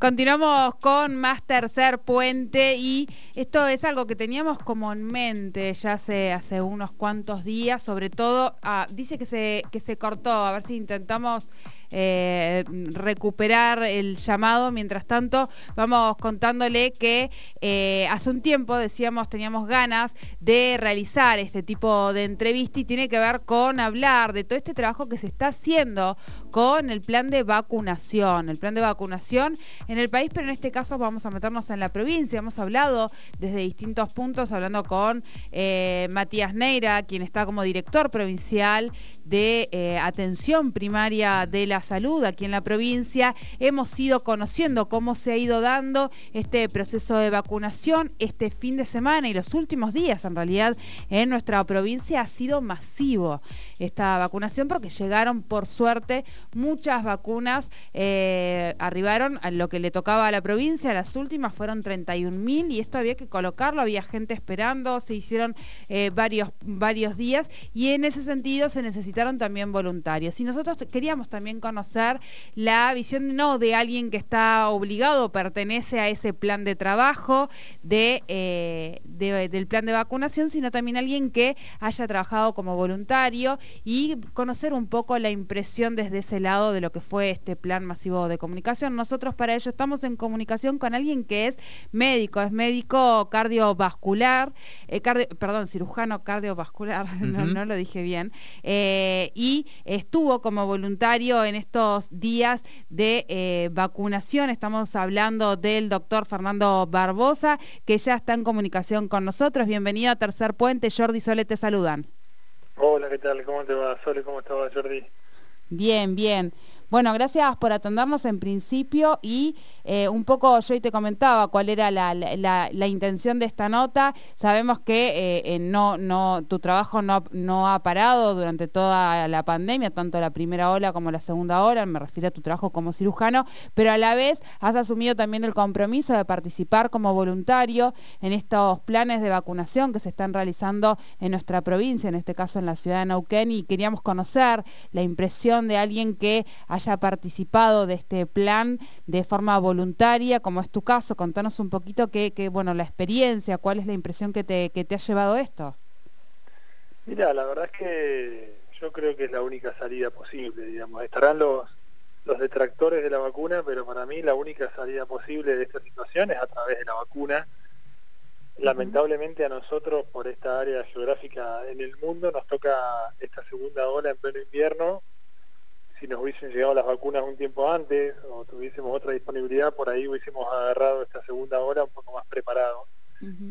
Continuamos con más tercer puente y esto es algo que teníamos como en mente ya hace, hace unos cuantos días, sobre todo, ah, dice que se, que se cortó, a ver si intentamos eh, recuperar el llamado. Mientras tanto, vamos contándole que eh, hace un tiempo decíamos, teníamos ganas de realizar este tipo de entrevista y tiene que ver con hablar de todo este trabajo que se está haciendo con el plan de vacunación, el plan de vacunación en el país, pero en este caso vamos a meternos en la provincia. Hemos hablado desde distintos puntos, hablando con eh, Matías Neira, quien está como director provincial de atención primaria de la salud aquí en la provincia. Hemos ido conociendo cómo se ha ido dando este proceso de vacunación este fin de semana y los últimos días en realidad en nuestra provincia ha sido masivo esta vacunación porque llegaron por suerte muchas vacunas, eh, arribaron a lo que le tocaba a la provincia, las últimas fueron 31.000 y esto había que colocarlo, había gente esperando, se hicieron eh, varios, varios días y en ese sentido se necesitaron también voluntarios. Y nosotros queríamos también conocer la visión no de alguien que está obligado, pertenece a ese plan de trabajo eh, de, del plan de vacunación, sino también alguien que haya trabajado como voluntario y conocer un poco la impresión desde ese lado de lo que fue este plan masivo de comunicación. Nosotros para ello estamos en comunicación con alguien que es médico, es médico cardiovascular, eh, perdón, cirujano cardiovascular, no, lo dije bien, eh, y estuvo como voluntario en estos días de eh, vacunación. Estamos hablando del doctor Fernando Barbosa, que ya está en comunicación con nosotros. Bienvenido a Tercer Puente. Jordi Sole te saludan. Hola, ¿qué tal? ¿Cómo te va, Sole? ¿Cómo estás, Jordi? Bien, bien. Bueno, gracias por atendernos en principio y eh, un poco yo hoy te comentaba cuál era la, intención de esta nota. Sabemos que eh, no, no, tu trabajo no, no, ha parado durante toda la pandemia, tanto la primera ola como la segunda ola, me refiero a tu trabajo como cirujano, pero a la vez has asumido también el compromiso de participar como voluntario en estos planes de vacunación que se están realizando en nuestra provincia, en este caso en la ciudad de Neuquén, y queríamos conocer la impresión de alguien que haya participado de este plan de forma voluntaria, como es tu caso. Contanos un poquito qué, bueno, la experiencia, cuál es la impresión que te, que te ha llevado esto. Mira, la verdad es que yo creo que es la única salida posible, digamos. Estarán los, los detractores de la vacuna, pero para mí la única salida posible de esta situación es a través de la vacuna. Lamentablemente a nosotros, por esta área geográfica en el mundo, nos toca esta segunda ola en pleno invierno si nos hubiesen llegado las vacunas un tiempo antes o tuviésemos otra disponibilidad, por ahí hubiésemos agarrado esta segunda hora un poco más preparado.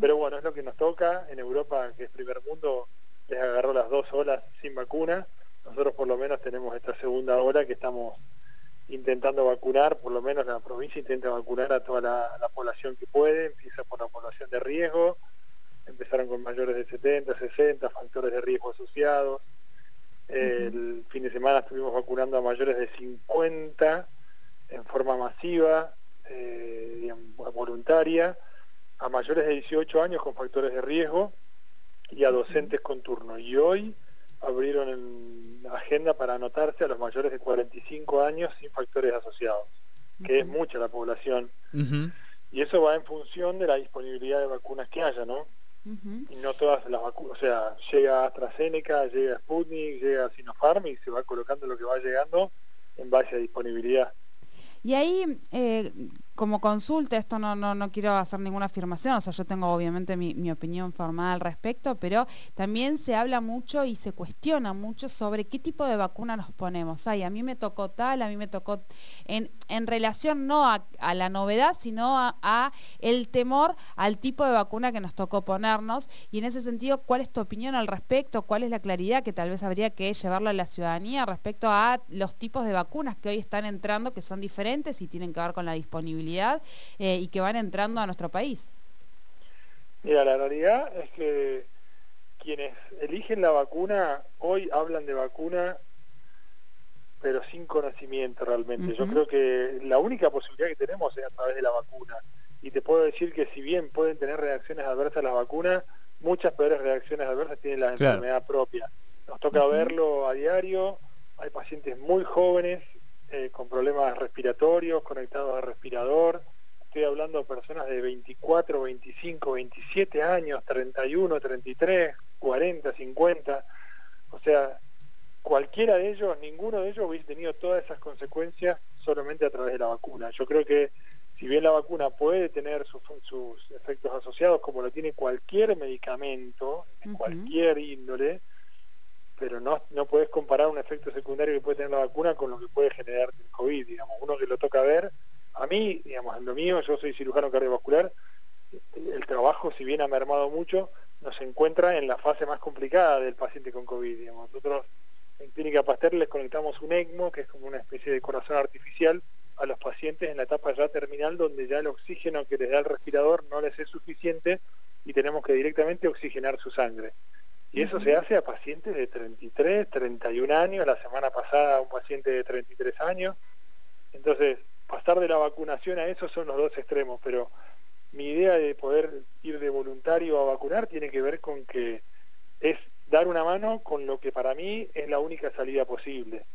Pero bueno, es lo que nos toca. En Europa, que es primer mundo, les agarró las dos olas sin vacuna. Nosotros por lo menos tenemos esta segunda hora que estamos intentando vacunar, por lo menos la provincia intenta vacunar a toda la, población que puede, empieza por la población de riesgo, empezaron con mayores de 70, 60, factores de riesgo asociados, el fin de semana estuvimos vacunando a mayores de 50 en forma masiva, eh, voluntaria, a mayores de 18 años con factores de riesgo y a docentes con turno. Y hoy abrieron en agenda para anotarse a los mayores de 45 años sin factores asociados, que es mucha la población. Y eso va en función de la disponibilidad de vacunas que haya, ¿no? Y no todas las vacunas, o sea, llega AstraZeneca, llega Sputnik, llega Sinopharm y se va colocando lo que va llegando en base a disponibilidad. Y ahí, eh, como consulta, esto no, no, no, quiero hacer ninguna afirmación, o sea, yo tengo obviamente mi, opinión formada al respecto, pero también se habla mucho y se cuestiona mucho sobre qué tipo de vacuna nos ponemos. Ay, a mí me tocó tal, a mí me tocó, en, en relación no a, la novedad, sino a, el temor al tipo de vacuna que nos tocó ponernos. Y en ese sentido, ¿cuál es tu opinión al respecto? ¿Cuál es la claridad que tal vez habría que llevarlo a la ciudadanía respecto a los tipos de vacunas que hoy están entrando, que son diferentes y tienen que ver con la disponibilidad? Eh, y que van entrando a nuestro país. Mira, la realidad es que quienes eligen la vacuna hoy hablan de vacuna pero sin conocimiento realmente. Yo creo que la única posibilidad que tenemos es a través de la vacuna. Y te puedo decir que si bien pueden tener reacciones adversas a las vacunas, muchas peores reacciones adversas tienen la enfermedad propia. Nos toca verlo a diario, hay pacientes muy jóvenes eh, con problemas respiratorios, conectados al respirador. Estoy hablando de personas de 24, 25, 27 años, 31, 33, 40, 50. O sea, cualquiera de ellos, ninguno de ellos hubiese tenido todas esas consecuencias solamente a través de la vacuna. Yo creo que si bien la vacuna puede tener sus, efectos asociados como lo tiene cualquier medicamento, de cualquier índole, pero no, no puedes comparar un efecto secundario que puede tener la vacuna con lo que puede generar el COVID, digamos. Uno que lo toca ver, a mí, digamos, en lo mío, yo soy cirujano cardiovascular, el trabajo, si bien ha mermado mucho, nos encuentra en la fase más complicada del paciente con COVID, digamos. Nosotros en Clínica Pasteur les conectamos un ECMO, que es como una especie de corazón artificial, a los pacientes en la etapa ya terminal donde ya el oxígeno que les da el respirador no les es suficiente y tenemos que directamente oxigenar su sangre. Y eso se hace a pacientes de 33, 31 años, la semana pasada a un paciente de 33 años. Entonces, pasar de la vacunación a eso son los dos extremos, pero mi idea de poder ir de voluntario a vacunar tiene que ver con que es dar una mano con lo que para mí es la única salida posible.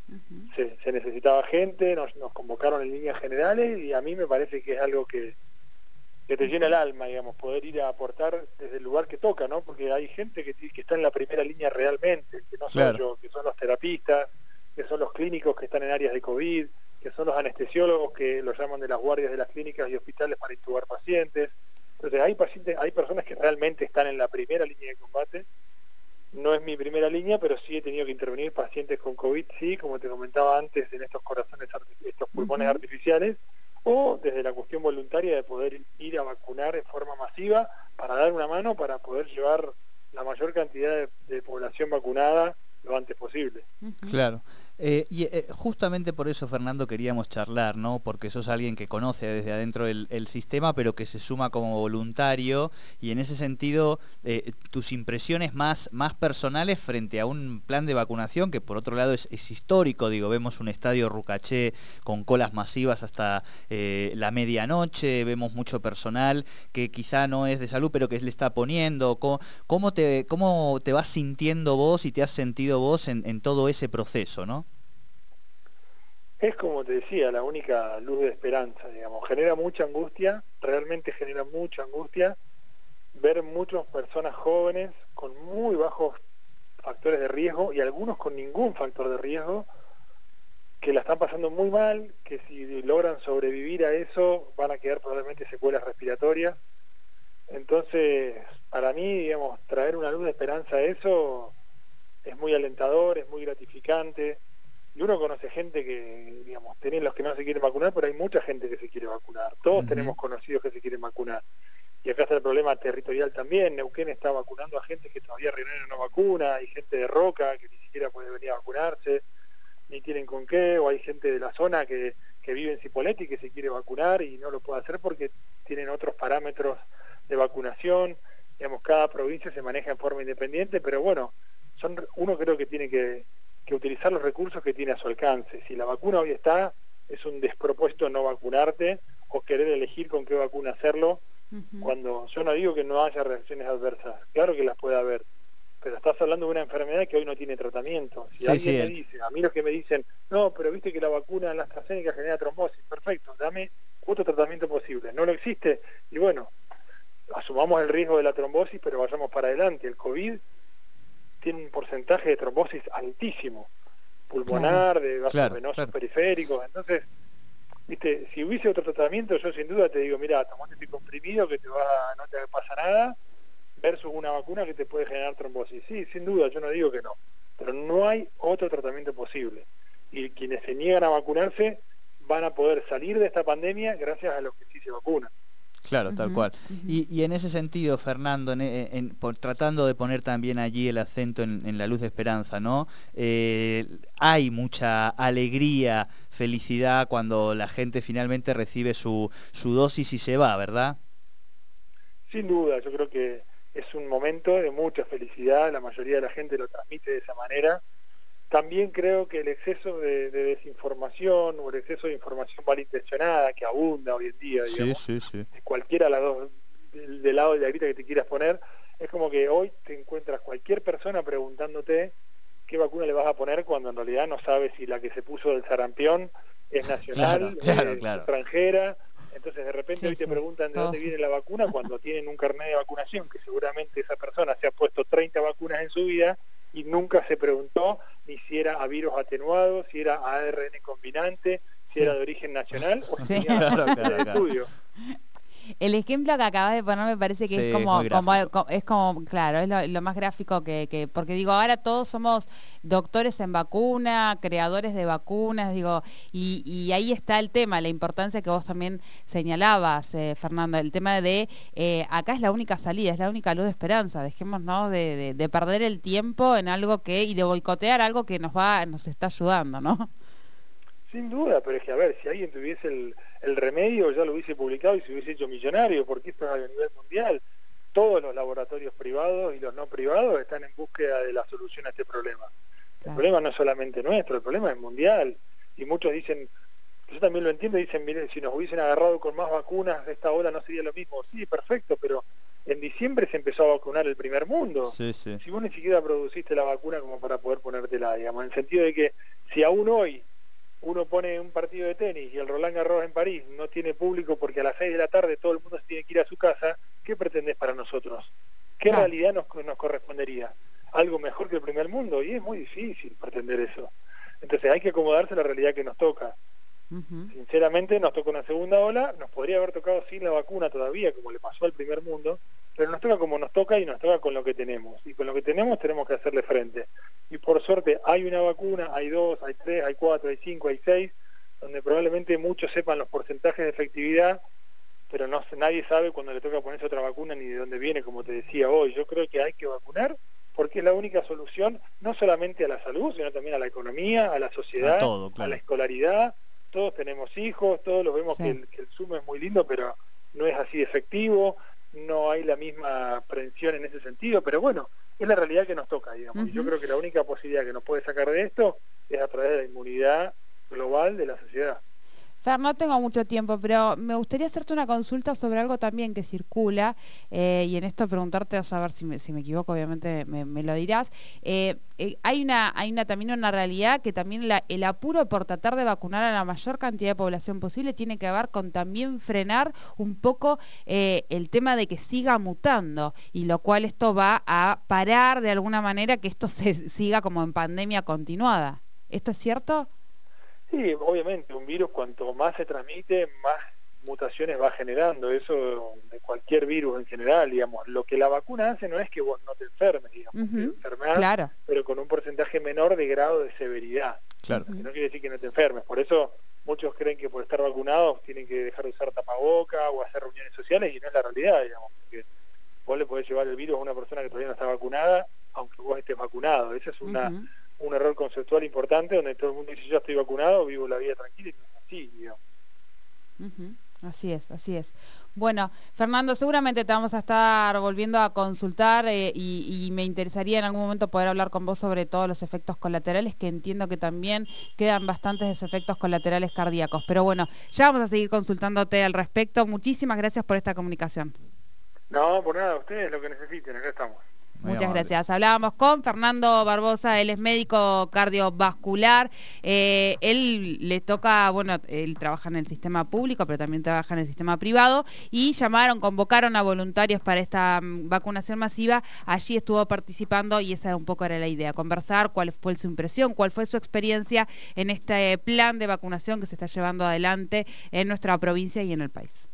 se, necesitaba gente, nos, nos convocaron en líneas generales y a mí me parece que es algo que, que te llena el alma, digamos, poder ir a aportar desde el lugar que toca, ¿no? Porque hay gente que, que está en la primera línea realmente, que no soy yo, que son los terapistas, que son los clínicos que están en áreas de COVID, que son los anestesiólogos que los llaman de las guardias de las clínicas y hospitales para intubar pacientes. Entonces hay pacientes, hay personas que realmente están en la primera línea de combate. No es mi primera línea, pero sí he tenido que intervenir pacientes con COVID, sí, como te comentaba antes, en estos corazones, estos pulmones artificiales, o desde la cuestión voluntaria de poder ir a vacunar en forma masiva para dar una mano para poder llevar la mayor cantidad de, población vacunada lo antes posible. Claro. Eh, y eh, justamente por eso, Fernando, queríamos charlar, ¿no? Porque sos alguien que conoce desde adentro el, sistema, pero que se suma como voluntario. Y en ese sentido, eh, tus impresiones más, más personales frente a un plan de vacunación que, por otro lado, es, histórico. Digo, vemos un estadio Rucaché con colas masivas hasta la medianoche, vemos mucho personal que quizá no es de salud, pero que le está poniendo. ¿Cómo, te, cómo te vas sintiendo vos y te has sentido vos en, en todo ese proceso, ¿no? Es como te decía, la única luz de esperanza, digamos. Genera mucha angustia, realmente genera mucha angustia ver muchas personas jóvenes con muy bajos factores de riesgo y algunos con ningún factor de riesgo que la están pasando muy mal, que si logran sobrevivir a eso van a quedar probablemente secuelas respiratorias. Entonces, para mí, digamos, traer una luz de esperanza a eso es muy alentador, es muy gratificante y uno conoce gente que, digamos, tienen los que no se quieren vacunar, pero hay mucha gente que se quiere vacunar. Todos tenemos conocidos que se quieren vacunar. Y acá está el problema territorial también. Neuquén está vacunando a gente que todavía Río no vacuna, hay gente de Roca que ni siquiera puede venir a vacunarse, ni tienen con qué, o hay gente de la zona que, que vive en Cipolletti que se quiere vacunar y no lo puede hacer porque tienen otros parámetros de vacunación. Digamos, cada provincia se maneja en forma independiente, pero bueno, son uno creo que tiene que que utilizar los recursos que tiene a su alcance. Si la vacuna hoy está, es un despropósito no vacunarte o querer elegir con qué vacuna hacerlo, cuando yo no digo que no haya reacciones adversas, claro que las puede haber, pero estás hablando de una enfermedad que hoy no tiene tratamiento. Si alguien me dice, a mí los que me dicen, no, pero viste que la vacuna en la AstraZeneca genera trombosis, perfecto, dame otro tratamiento posible. No lo existe, y bueno, asumamos el riesgo de la trombosis, pero vayamos para adelante. El COVID tiene un porcentaje de trombosis altísimo, pulmonar, de vasos venosos periféricos, entonces, viste, si hubiese otro tratamiento, yo sin duda te digo, mira, tomate este comprimido que te va, no te pasa nada, versus una vacuna que te puede generar trombosis. Sí, sin duda, yo no digo que no, pero no hay otro tratamiento posible. Y quienes se niegan a vacunarse van a poder salir de esta pandemia gracias a los que sí se vacunan. Claro, tal cual. y, en ese sentido, Fernando, en, tratando de poner también allí el acento en, la luz de esperanza, ¿no? Eh, hay mucha alegría, felicidad cuando la gente finalmente recibe su, su dosis y se va, ¿verdad? Sin duda, yo creo que es un momento de mucha felicidad, la mayoría de la gente lo transmite de esa manera también creo que el exceso de, desinformación o el exceso de información malintencionada que abunda hoy en día, digamos, cualquiera de las dos, del, lado de la grita que te quieras poner, es como que hoy te encuentras cualquier persona preguntándote qué vacuna le vas a poner cuando en realidad no sabes si la que se puso del sarampión es nacional, Claro, es claro. extranjera. Entonces de repente Sí, hoy te sí, preguntan de dónde viene la vacuna cuando tienen un carnet de vacunación, que seguramente esa persona se ha puesto 30 vacunas en su vida y nunca se preguntó ni si era a virus atenuado, si era a ARN combinante, si era de origen nacional o si Sí. tenía Claro, de claro, claro. estudio. El ejemplo que acabas de poner me parece que Sí, es como, como, es como, claro, es lo, lo más gráfico que, que- porque digo, ahora todos somos doctores en vacuna, creadores de vacunas, digo, y, y ahí está el tema, la importancia que vos también señalabas, eh, Fernando, el tema de eh, acá es la única salida, es la única luz de esperanza, dejemos ¿no? de, de- de perder el tiempo en algo que, y de boicotear algo que nos va, nos está ayudando, ¿no? Sin duda, pero es que a ver, si alguien tuviese el, el remedio ya lo hubiese publicado y se hubiese hecho millonario, porque esto es a nivel mundial. Todos los laboratorios privados y los no privados están en búsqueda de la solución a este problema. El problema no es solamente nuestro, el problema es mundial. Y muchos dicen, yo también lo entiendo, dicen, miren, si nos hubiesen agarrado con más vacunas de esta ola no sería lo mismo. Sí, perfecto, pero en diciembre se empezó a vacunar el primer mundo. Sí, sí. Si vos ni siquiera produciste la vacuna como para poder ponértela, digamos, en el sentido de que si aún hoy uno pone un partido de tenis y el Roland Garros en París no tiene público porque a las 6 de la tarde todo el mundo se tiene que ir a su casa, ¿qué pretendés para nosotros? ¿Qué Claro. realidad nos, nos correspondería? ¿Algo mejor que el primer mundo? Y es muy difícil pretender eso. Entonces hay que acomodarse a la realidad que nos toca. Sinceramente nos toca una segunda ola, nos podría haber tocado sin la vacuna todavía, como le pasó al primer mundo, pero nos toca como nos toca y nos toca con lo que tenemos. Y con lo que tenemos tenemos que hacerle frente. Y por suerte hay una vacuna, hay dos, hay tres, hay cuatro, hay cinco, hay seis, donde probablemente muchos sepan los porcentajes de efectividad, pero no nadie sabe cuando le toca ponerse otra vacuna ni de dónde viene, como te decía hoy. Yo creo que hay que vacunar porque es la única solución no solamente a la salud, sino también a la economía, a la sociedad, A todo, a claro. la escolaridad. Todos tenemos hijos, todos los vemos Sí. que, el, que el Zoom es muy lindo, pero no es así efectivo, no hay la misma prevención en ese sentido, pero bueno, es la realidad que nos toca, digamos. Y yo creo que la única posibilidad que nos puede sacar de esto es a través de la inmunidad global de la sociedad. Fer, no tengo mucho tiempo, pero me gustaría hacerte una consulta sobre algo también que circula eh, y en esto preguntarte, a saber si me, si me equivoco, obviamente me, me lo dirás. Eh, eh, hay una hay una también una realidad que también la- el apuro por tratar de vacunar a la mayor cantidad de población posible tiene que ver con también frenar un poco el tema de que siga mutando y lo cual esto va a parar de alguna manera que esto se siga como en pandemia continuada. ¿Esto es cierto? Sí, obviamente, un virus cuanto más se transmite, más mutaciones va generando, eso de cualquier virus en general, digamos. Lo que la vacuna hace no es que vos no te enfermes, digamos, te enfermás, Claro. pero con un porcentaje menor de grado de severidad. Claro. Que no quiere decir que no te enfermes. Por eso muchos creen que por estar vacunados tienen que dejar de usar tapaboca o hacer reuniones sociales y no es la realidad, digamos. Porque vos le podés llevar el virus a una persona que todavía no está vacunada, aunque vos estés vacunado. Ese es una. Un error conceptual importante donde todo el mundo dice yo estoy vacunado, vivo la vida tranquila y no es así, digamos. Así es, así es. Bueno, Fernando, seguramente te vamos a estar volviendo a consultar eh, y, y me interesaría en algún momento poder hablar con vos sobre todos los efectos colaterales, que entiendo que también quedan bastantes efectos colaterales cardíacos. Pero bueno, ya vamos a seguir consultándote al respecto. Muchísimas gracias por esta comunicación. No, por nada, ustedes lo que necesiten, acá estamos. Muchas gracias. Hablábamos con Fernando Barbosa, él es médico cardiovascular. Eh, él le toca, bueno, él trabaja en el sistema público, pero también trabaja en el sistema privado. Y llamaron, convocaron a voluntarios para esta mm, vacunación masiva. Allí estuvo participando y esa un poco era la idea, conversar cuál fue su impresión, cuál fue su experiencia en este plan de vacunación que se está llevando adelante en nuestra provincia y en el país.